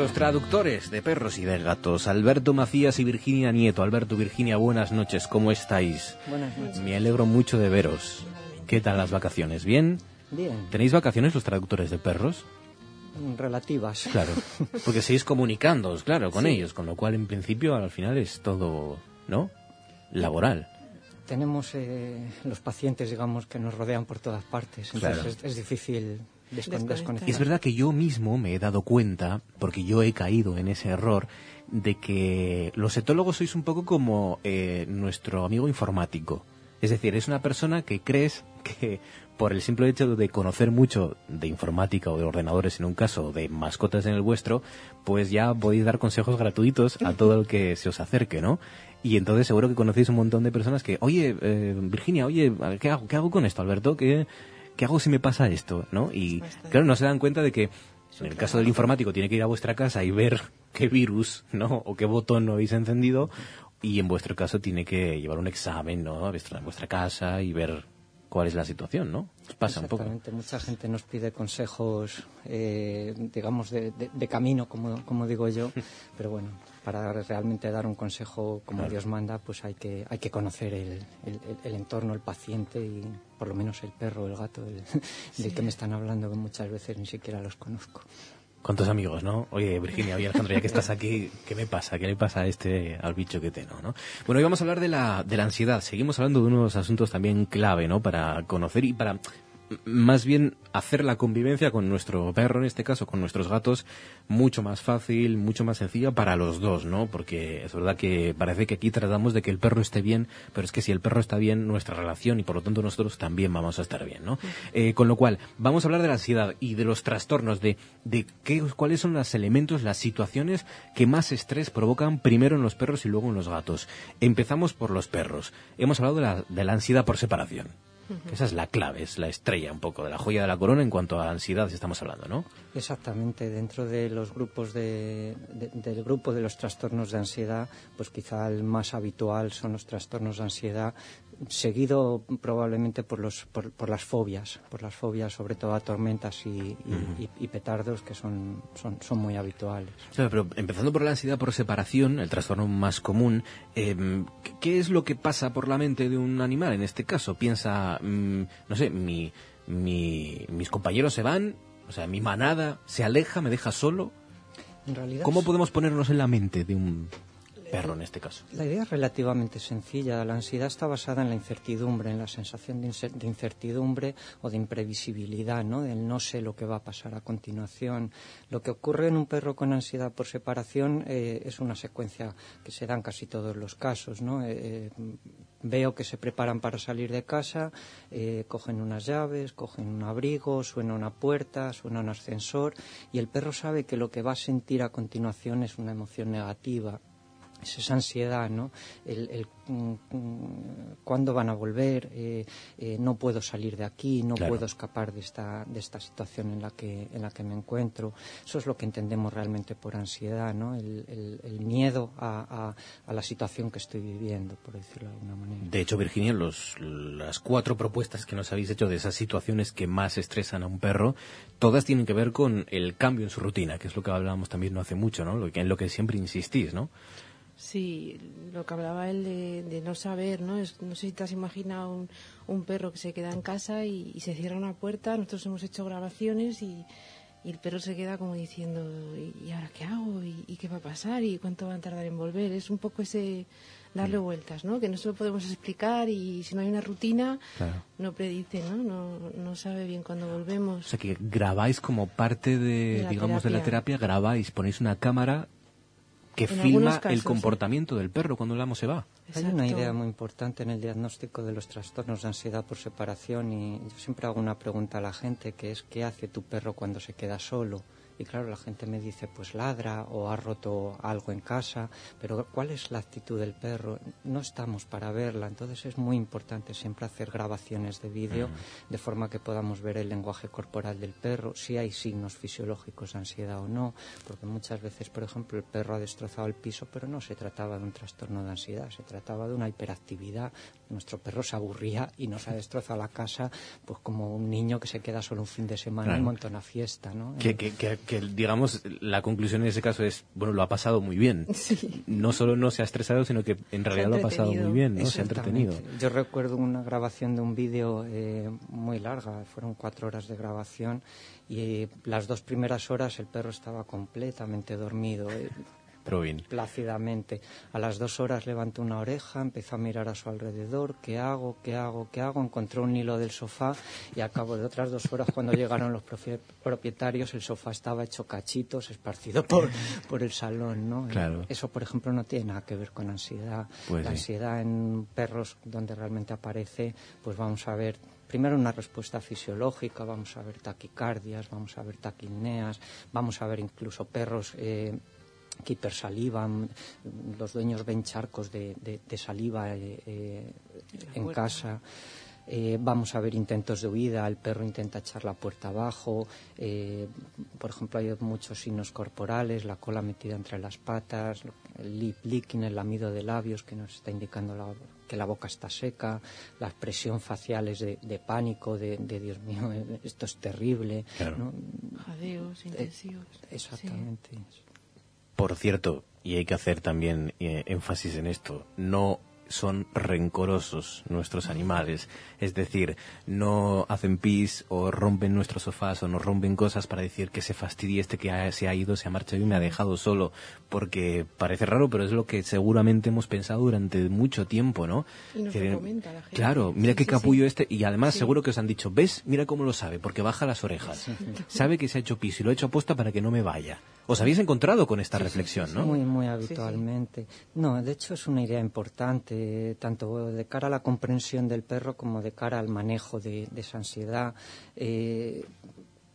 nuestros traductores de perros y de gatos, Alberto Macías y Virginia Nieto. Alberto, Virginia, buenas noches, ¿cómo estáis? Buenas noches. Me alegro mucho de veros. ¿Qué tal las vacaciones? ¿Bien? Bien, ¿Tenéis vacaciones los traductores de perros? relativas. Claro, porque seguís comunicándoos, claro, con Sí. ellos, con lo cual en principio al final es todo, ¿no? Laboral. Tenemos eh, los pacientes, digamos, que nos rodean por todas partes, entonces Claro. es, es difícil es verdad que yo mismo me he dado cuenta, porque yo he caído en ese error, de que los etólogos sois un poco como eh, nuestro amigo informático. Es decir, es una persona que crees que por el simple hecho de conocer mucho de informática o de ordenadores en un caso, o de mascotas en el vuestro, pues ya podéis dar consejos gratuitos a todo el que se os acerque, ¿no? Y entonces seguro que conocéis un montón de personas que, oye, eh, Virginia, oye, ¿qué hago, ¿qué hago con esto, Alberto? ¿Qué, ¿Qué hago si me pasa esto? ¿no? Y claro, no se dan cuenta de que en el caso del informático tiene que ir a vuestra casa y ver qué virus, ¿no? O qué botón no habéis encendido. Y en vuestro caso tiene que llevar un examen, ¿no? A vuestra, a vuestra casa y ver cuál es la situación, ¿no? Pasa un poco. Exactamente, mucha gente nos pide consejos, eh, digamos, de, de- de camino, como, como digo yo, pero bueno, para realmente dar un consejo como Claro. Dios manda, pues hay que, hay que conocer el, el- el- el entorno, el paciente y por lo menos el perro, el gato, el- del que me están hablando, que muchas veces ni siquiera los conozco. Con tus amigos, ¿no? Oye, Virginia, oye, Alejandro, ya que estás aquí, ¿qué me pasa? ¿Qué le pasa a este, al bicho que tengo, no? Bueno, hoy vamos a hablar de la, de la ansiedad. Seguimos hablando de unos asuntos también clave, ¿no? Para conocer y para, más bien, hacer la convivencia con nuestro perro, en este caso, con nuestros gatos, mucho más fácil, mucho más sencilla para los dos, ¿no? Porque es verdad que parece que aquí tratamos de que el perro esté bien, pero es que si el perro está bien, nuestra relación y por lo tanto nosotros también vamos a estar bien, ¿no? Eh, con lo cual, vamos a hablar de la ansiedad y de los trastornos, de, de qué, cuáles son los elementos, las situaciones que más estrés provocan primero en los perros y luego en los gatos. Empezamos por los perros. Hemos hablado de la, de la ansiedad por separación. Esa es la clave, es la estrella un poco de la joya de la corona en cuanto a ansiedad estamos hablando, ¿no? Exactamente, dentro de los grupos de- del grupo de los trastornos de ansiedad, pues quizá el más habitual son los trastornos de ansiedad, seguido probablemente por los por, por las fobias, por las fobias sobre todo a tormentas y, y- y- y petardos que son, son son muy habituales. Claro, pero empezando por la ansiedad por separación, el trastorno más común, eh, ¿qué- ¿qué es lo que pasa por la mente de un animal en este caso? Piensa, mm, no sé, mi, mi- mis compañeros se van, o sea, mi manada se aleja, me deja solo. En realidad ¿Cómo podemos ponernos en la mente de un este? La idea es relativamente sencilla. La ansiedad está basada en la incertidumbre, en la sensación de incertidumbre o de imprevisibilidad, ¿no? Del no sé lo que va a pasar a continuación. Lo que ocurre en un perro con ansiedad por separación eh, es una secuencia que se da en casi todos los casos, ¿no? Eh, eh, veo que se preparan para salir de casa, eh, cogen unas llaves, cogen un abrigo, suena una puerta, suena un ascensor y el perro sabe que lo que va a sentir a continuación es una emoción negativa es esa ansiedad, ¿no? El, el, mm, cuándo van a volver, eh, eh, no puedo salir de aquí, no Claro. puedo escapar de esta, de esta situación en la, que, en la que me encuentro. Eso es lo que entendemos realmente por ansiedad, ¿no? El, el- el miedo a, a- a la situación que estoy viviendo, por decirlo de alguna manera. De hecho, Virginia, los, las cuatro propuestas que nos habéis hecho de esas situaciones que más estresan a un perro, todas tienen que ver con el cambio en su rutina, que es lo que hablábamos también no hace mucho, ¿no? En lo que siempre insistís, ¿no? Sí, lo que hablaba él de, de no saber, ¿no? Es- no sé si te has imaginado un, un perro que se queda en casa y, y se cierra una puerta. Nosotros hemos hecho grabaciones y, y el perro se queda como diciendo, ¿y, y ahora qué hago? ¿Y, y qué va a pasar? ¿Y cuánto van a tardar en volver? Es un poco ese darle vueltas, ¿no? Que no se lo podemos explicar y si no hay una rutina, Claro. no predice, ¿no? No, no sabe bien cuándo O volvemos. sea, que grabáis como parte de, digamos, de la terapia, grabáis, ponéis una cámara que En filma el sí. comportamiento del perro cuando el amo se va. Hay una idea muy importante en el diagnóstico de los trastornos de ansiedad por separación y yo siempre hago una pregunta a la gente que es ¿qué hace tu perro cuando se queda solo? Y claro, la gente me dice, pues ladra o ha roto algo en casa, pero ¿cuál es la actitud del perro? No estamos para verla, entonces es muy importante siempre hacer grabaciones de vídeo de forma que podamos ver el lenguaje corporal del perro, si hay signos fisiológicos de ansiedad o no, porque muchas veces, por ejemplo, el perro ha destrozado el piso, pero no se trataba de un trastorno de ansiedad, se trataba de una hiperactividad. Nuestro perro se aburría y nos ha destrozado la casa, pues como un niño que se queda solo un fin de semana y Claro. monta una fiesta, ¿no? Que que digamos la conclusión en ese caso es bueno lo ha pasado muy bien. No solo no se ha estresado sino que en realidad lo ha pasado muy bien no se ha entretenido. Yo recuerdo una grabación de un vídeo eh, muy larga fueron cuatro horas de grabación y las dos primeras horas el perro estaba completamente dormido Plácidamente. A las dos horas levantó una oreja, empezó a mirar a su alrededor, ¿qué hago? ¿Qué hago? ¿Qué hago? Encontró un hilo del sofá y a cabo de otras dos horas, cuando llegaron los propietarios, el sofá estaba hecho cachitos, esparcido por, por el salón, ¿no? Eso, por ejemplo, no tiene nada que ver con ansiedad. Pues la ansiedad en perros donde realmente aparece, pues vamos a ver primero una respuesta fisiológica, vamos a ver taquicardias, vamos a ver taquimneas, vamos a ver incluso perros eh, que hipersalivan, los dueños ven charcos de, saliva eh, eh, en casa. Eh, vamos a ver intentos de huida, el perro intenta echar la puerta abajo, por ejemplo hay muchos signos corporales, la cola metida entre las patas, el lip licking, el lamido de labios que nos está indicando que la boca está seca, la expresión facial es de, pánico, de, Dios mío, esto es terrible. Jadeos intensivos. exactamente. Por cierto, y hay que hacer también eh, énfasis en esto, no son rencorosos nuestros animales. Es decir, no hacen pis o rompen nuestros sofás o nos rompen cosas para decir que se fastidie este que se ha ido, se ha marchado y me ha dejado solo. Porque parece raro, pero es lo que seguramente hemos pensado durante mucho tiempo, ¿no? Y nos comenta la gente. Claro, mira qué capullo este. Y además seguro que os han dicho, ¿ves? Mira cómo lo sabe, porque baja las orejas. Sabe que se ha hecho pis y lo ha hecho aposta para que no me vaya. Os habéis encontrado con esta reflexión, ¿no? Muy, muy habitualmente. No, de hecho es una idea importante, tanto de cara a la comprensión del perro como de cara al manejo de, esa ansiedad. Eh,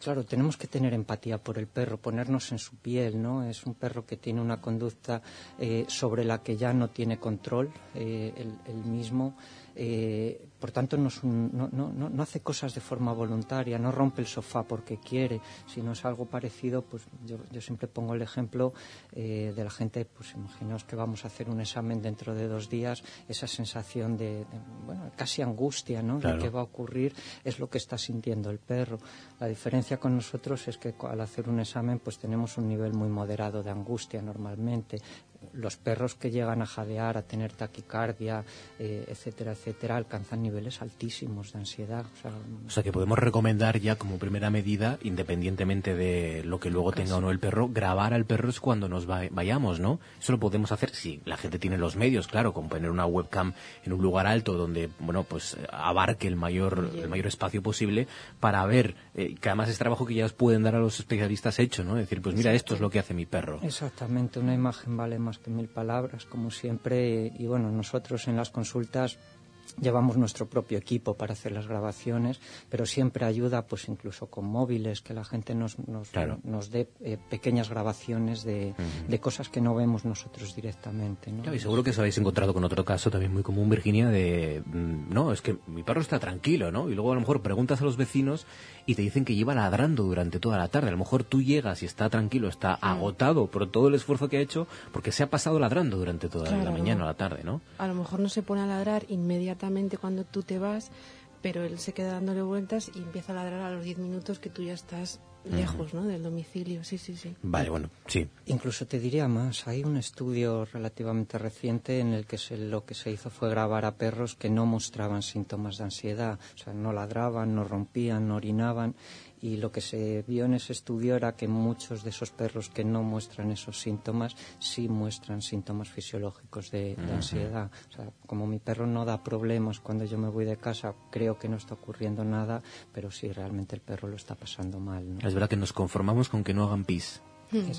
claro, tenemos que tener empatía por el perro, ponernos en su piel, ¿no? Es un perro que tiene una conducta eh, sobre la que ya no tiene control eh, el, mismo. Eh, por tanto, no, no, hace cosas de forma voluntaria, no rompe el sofá porque quiere, sino es algo parecido, pues yo, siempre pongo el ejemplo eh, de la gente, pues imaginaos que vamos a hacer un examen dentro de dos días, esa sensación de, bueno, casi angustia, ¿no? De qué va a ocurrir, es lo que está sintiendo el perro. La diferencia con nosotros es que al hacer un examen, pues tenemos un nivel muy moderado de angustia normalmente los perros que llegan a jadear, a tener taquicardia, eh, etcétera, etcétera, alcanzan niveles altísimos de ansiedad. O sea, que podemos recomendar ya como primera medida, independientemente de lo que luego tenga o no el perro, grabar al perro es cuando nos vayamos, ¿no? Eso lo podemos hacer si la gente tiene los medios, claro, con poner una webcam en un lugar alto donde, bueno, pues abarque el mayor, el mayor espacio posible para ver, eh, que además es trabajo que ya os pueden dar a los especialistas hecho, ¿no? Decir, pues mira, esto es lo que hace mi perro. Exactamente, una imagen vale más que mil palabras, como siempre, y bueno, nosotros en las consultas Llevamos nuestro propio equipo para hacer las grabaciones, pero siempre ayuda, pues incluso con móviles, que la gente nos, nos, nos dé eh, pequeñas grabaciones de, de, cosas que no vemos nosotros directamente. ¿no? y seguro que os habéis encontrado con otro caso también muy común, Virginia, de, mm, no, es que mi perro está tranquilo, ¿no? Y luego a lo mejor preguntas a los vecinos y te dicen que lleva ladrando durante toda la tarde. A lo mejor tú llegas y está tranquilo, está agotado por todo el esfuerzo que ha hecho, porque se ha pasado ladrando durante toda la mañana o la tarde, ¿no? A lo mejor no se pone a ladrar inmediatamente cuando tú te vas, pero él se queda dándole vueltas y empieza a ladrar a los 10 minutos que tú ya estás lejos ¿no? del domicilio. Sí, sí, sí. Vale, bueno, sí. Incluso te diría más, hay un estudio relativamente reciente en el que lo que se hizo fue grabar a perros que no mostraban síntomas de ansiedad, o sea, no ladraban, no rompían, no orinaban y lo que se vio en ese estudio era que muchos de esos perros que no muestran esos síntomas sí muestran síntomas fisiológicos de, ansiedad. O sea, como mi perro no da problemas cuando yo me voy de casa, creo que no está ocurriendo nada, pero sí realmente el perro lo está pasando mal. Es verdad que nos conformamos con que no hagan pis. Hmm,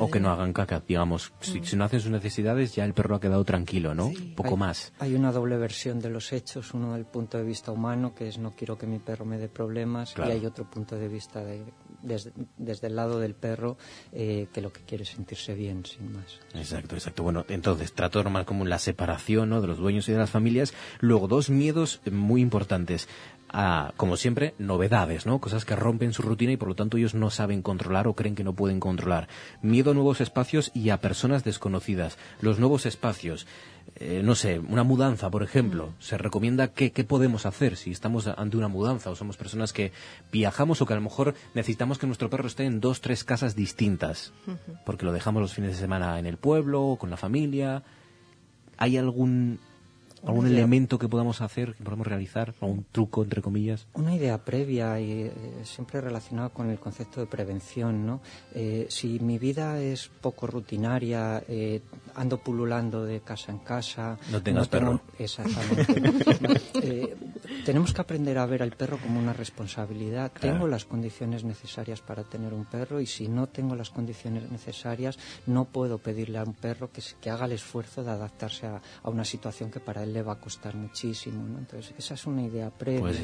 o, que no hagan caca, digamos. Hmm. Si, no hacen sus necesidades, ya el perro ha quedado tranquilo, ¿no? Poco más. Hay una doble versión de los hechos, uno del punto de vista humano, que es no quiero que mi perro me dé problemas, y hay otro punto de vista de, desde, el lado del perro, eh, que lo que quiere es sentirse bien, sin más. Exacto, exacto. Bueno, entonces, trato normal como la separación ¿no? de los dueños y de las familias. Luego, dos miedos muy importantes a, como siempre, novedades, ¿no? Cosas que rompen su rutina y por lo tanto ellos no saben controlar o creen que no pueden controlar. Miedo a nuevos espacios y a personas desconocidas. Los nuevos espacios. Eh, no sé, una mudanza, por ejemplo. Se recomienda qué, qué podemos hacer si estamos ante una mudanza o somos personas que viajamos o que a lo mejor necesitamos que nuestro perro esté en dos, tres casas distintas. Porque lo dejamos los fines de semana en el pueblo, o con la familia. ¿Hay algún algún elemento que podamos hacer, que podamos realizar, algún truco, entre comillas? Una idea previa y eh, siempre relacionada con el concepto de prevención, ¿no? Eh, si mi vida es poco rutinaria, eh, ando pululando de casa en casa... No tengas perro. Exactamente. tenemos que aprender a ver al perro como una responsabilidad. Tengo las condiciones necesarias para tener un perro y si no tengo las condiciones necesarias, no puedo pedirle a un perro que, que haga el esfuerzo de adaptarse a, a una situación que para él le va a costar muchísimo. ¿no? Entonces, esa es una idea previa. Pues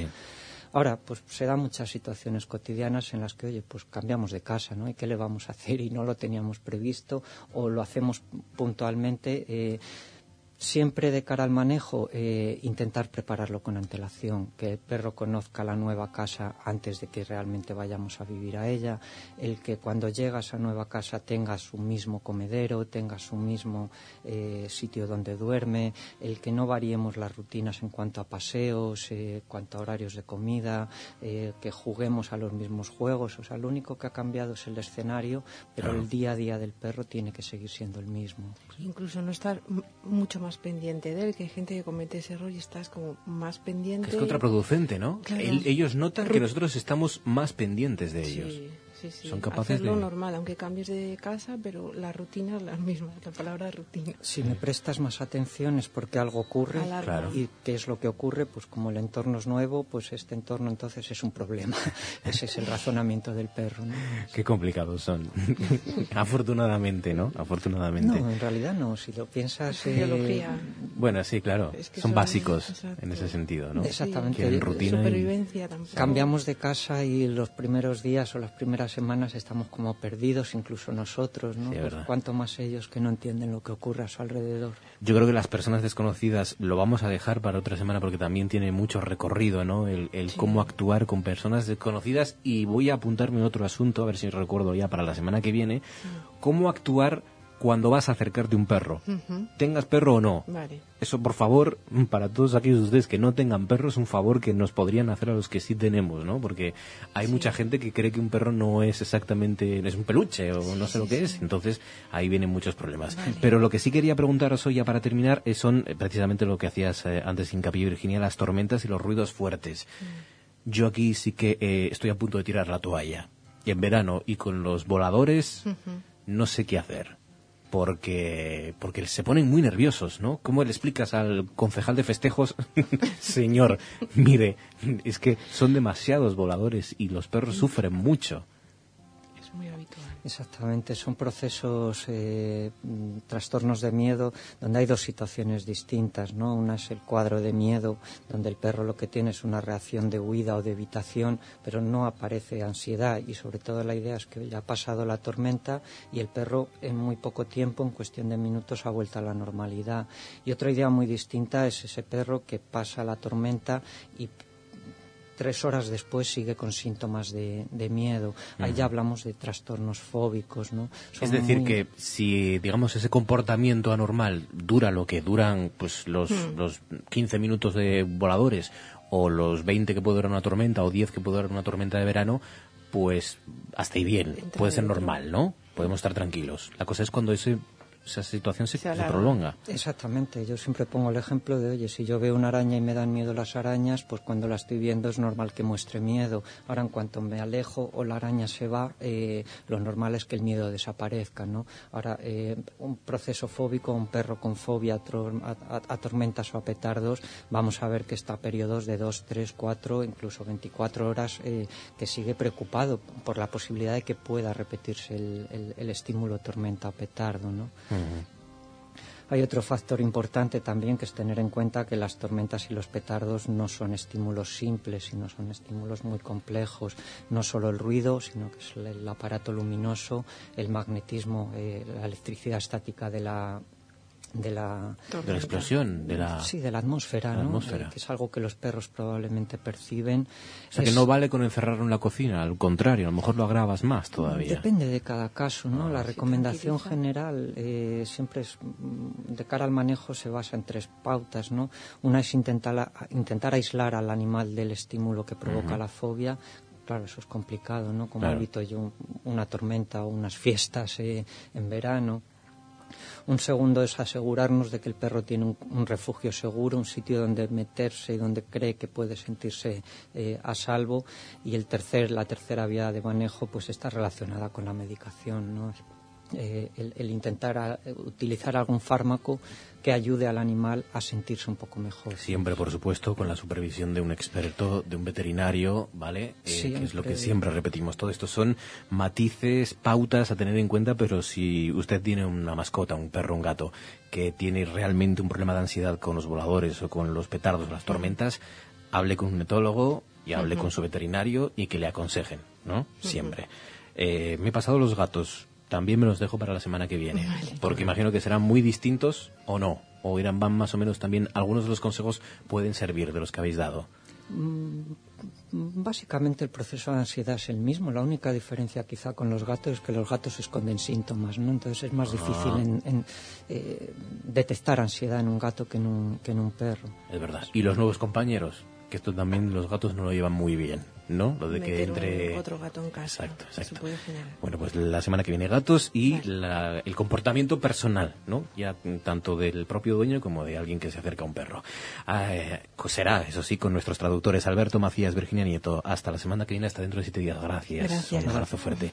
Ahora, pues se dan muchas situaciones cotidianas en las que, oye, pues cambiamos de casa, ¿no? ¿Y qué le vamos a hacer? Y no lo teníamos previsto o lo hacemos puntualmente. Eh, siempre de cara al manejo, eh, intentar prepararlo con antelación, que el perro conozca la nueva casa antes de que realmente vayamos a vivir a ella, el que cuando llega a esa nueva casa tenga su mismo comedero, tenga su mismo eh, sitio donde duerme, el que no variemos las rutinas en cuanto a paseos, eh, cuanto a horarios de comida, eh, que juguemos a los mismos juegos. O sea, lo único que ha cambiado es el escenario, pero el día a día del perro tiene que seguir siendo el mismo. Incluso no estar mucho más pendiente de él, que hay gente que comete ese error y estás como más pendiente. es contraproducente, ¿no? ellos notan que nosotros estamos más pendientes de ellos. Son capaces Hacerlo normal, aunque cambies de casa, pero la rutina es la misma, la palabra rutina. Si me prestas más atención es porque algo ocurre y qué es lo que ocurre, pues como el entorno es nuevo, pues este entorno entonces es un problema. Ese es el razonamiento del perro. ¿no? Qué complicados son. Afortunadamente, ¿no? Afortunadamente. No, en realidad no. Si lo piensas... Eh... Bueno, sí, claro. son, básicos en ese sentido, ¿no? Exactamente. en rutina supervivencia Cambiamos de casa y los primeros días o las primeras semanas estamos como perdidos, incluso nosotros, ¿no? Pues cuanto más ellos que no entienden lo que ocurre a su alrededor. Yo creo que las personas desconocidas lo vamos a dejar para otra semana porque también tiene mucho recorrido, ¿no? El, cómo actuar con personas desconocidas y voy a apuntarme otro asunto, a ver si recuerdo ya para la semana que viene, cómo actuar cuando vas a acercarte a un perro, tengas perro o no. Eso, por favor, para todos aquellos de ustedes que no tengan perro, es un favor que nos podrían hacer a los que sí tenemos, ¿no? Porque hay mucha gente que cree que un perro no es exactamente, es un peluche o no sé lo que es, entonces ahí vienen muchos problemas. Pero lo que sí quería preguntaros hoy ya para terminar eh, son eh, precisamente lo que hacías eh, antes hincapié, Virginia, las tormentas y los ruidos fuertes. Mm. Yo aquí sí que estoy a punto de tirar la toalla. Y en verano y con los voladores, no sé qué hacer porque, porque se ponen muy nerviosos, ¿no? ¿Cómo le explicas al concejal de festejos, señor, mire, es que son demasiados voladores y los perros sufren mucho? Muy habitual. Exactamente, son procesos, eh, mm, trastornos de miedo, donde hay dos situaciones distintas, ¿no? Una es el cuadro de miedo, donde el perro lo que tiene es una reacción de huida o de evitación, pero no aparece ansiedad y sobre todo la idea es que ya ha pasado la tormenta y el perro en muy poco tiempo, en cuestión de minutos, ha vuelto a la normalidad. Y otra idea muy distinta es ese perro que pasa la tormenta y tres horas después sigue con síntomas de, miedo. Ahí ya hablamos de trastornos fóbicos, ¿no? es decir, que si, digamos, ese comportamiento anormal dura lo que duran pues los, hmm. los 15 minutos de voladores o los 20 que puede durar una tormenta o 10 que puede durar una tormenta de verano, pues hasta ahí bien, puede ser normal, ¿no? Podemos estar tranquilos. La cosa es cuando ese esa situación se, prolonga. Exactamente, yo siempre pongo el ejemplo de, oye, si yo veo una araña y me dan miedo las arañas, pues cuando la estoy viendo es normal que muestre miedo. Ahora, en cuanto me alejo o la araña se va, eh, lo normal es que el miedo desaparezca, ¿no? Ahora, eh, un proceso fóbico, un perro con fobia a, tormentas o a petardos, vamos a ver que está a periodos de 2, 3, 4, incluso 24 horas, eh, que sigue preocupado por la posibilidad de que pueda repetirse el, el estímulo tormenta o petardo, ¿no? Hay otro factor importante también que es tener en cuenta que las tormentas y los petardos no son estímulos simples, sino son estímulos muy complejos. No solo el ruido, sino que es el aparato luminoso, el magnetismo, eh, la electricidad estática de la, de la, de la explosión, de la... Sí, de la atmósfera, ¿no? que es algo que los perros probablemente perciben. O sea, que no vale con encerrarlo en la cocina, al contrario, a lo mejor lo agravas más todavía. Depende de cada caso, ¿no? Ah, la recomendación general eh, siempre es, mm, de cara al manejo se basa en tres pautas, ¿no? Una es intentar, intentar aislar al animal del estímulo que provoca la fobia, claro, eso es complicado, ¿no? Como evito yo una tormenta o unas fiestas eh, en verano. Un segundo es asegurarnos de que el perro tiene un, refugio seguro, un sitio donde meterse y donde cree que puede sentirse eh, a salvo. Y el tercer, la tercera vía de manejo pues está relacionada con la medicación, ¿no? Eh, el, intentar utilizar algún fármaco que ayude al animal a sentirse un poco mejor. Siempre, por supuesto, con la supervisión de un experto, de un veterinario, ¿vale? Eh, que es lo que siempre repetimos. Todo esto son matices, pautas a tener en cuenta, pero si usted tiene una mascota, un perro, un gato, que tiene realmente un problema de ansiedad con los voladores o con los petardos, las tormentas, hable con un etólogo y hable con su veterinario y que le aconsejen, ¿no? Siempre. Eh, me he pasado los gatos también me los dejo para la semana que viene, porque imagino que serán muy distintos o no, o irán van más o menos también, algunos de los consejos pueden servir de los que habéis dado. Mm, básicamente el proceso de ansiedad es el mismo, la única diferencia quizá con los gatos es que los gatos esconden síntomas, ¿no? entonces es más difícil ah. en, eh, detectar ansiedad en un gato que en un, que en un perro. Es verdad. ¿Y los nuevos compañeros? Que esto también los gatos no lo llevan muy bien. ¿no? Lo de que entre otro gato en casa. Exacto, exacto. bueno, pues la semana que viene gatos y el comportamiento personal, ¿no? Ya tanto del propio dueño como de alguien que se acerca a un perro. Ah, eh, pues será, eso sí, con nuestros traductores Alberto Macías, Virginia Nieto. Hasta la semana que viene, hasta dentro de siete días. Gracias. Gracias. Un abrazo fuerte.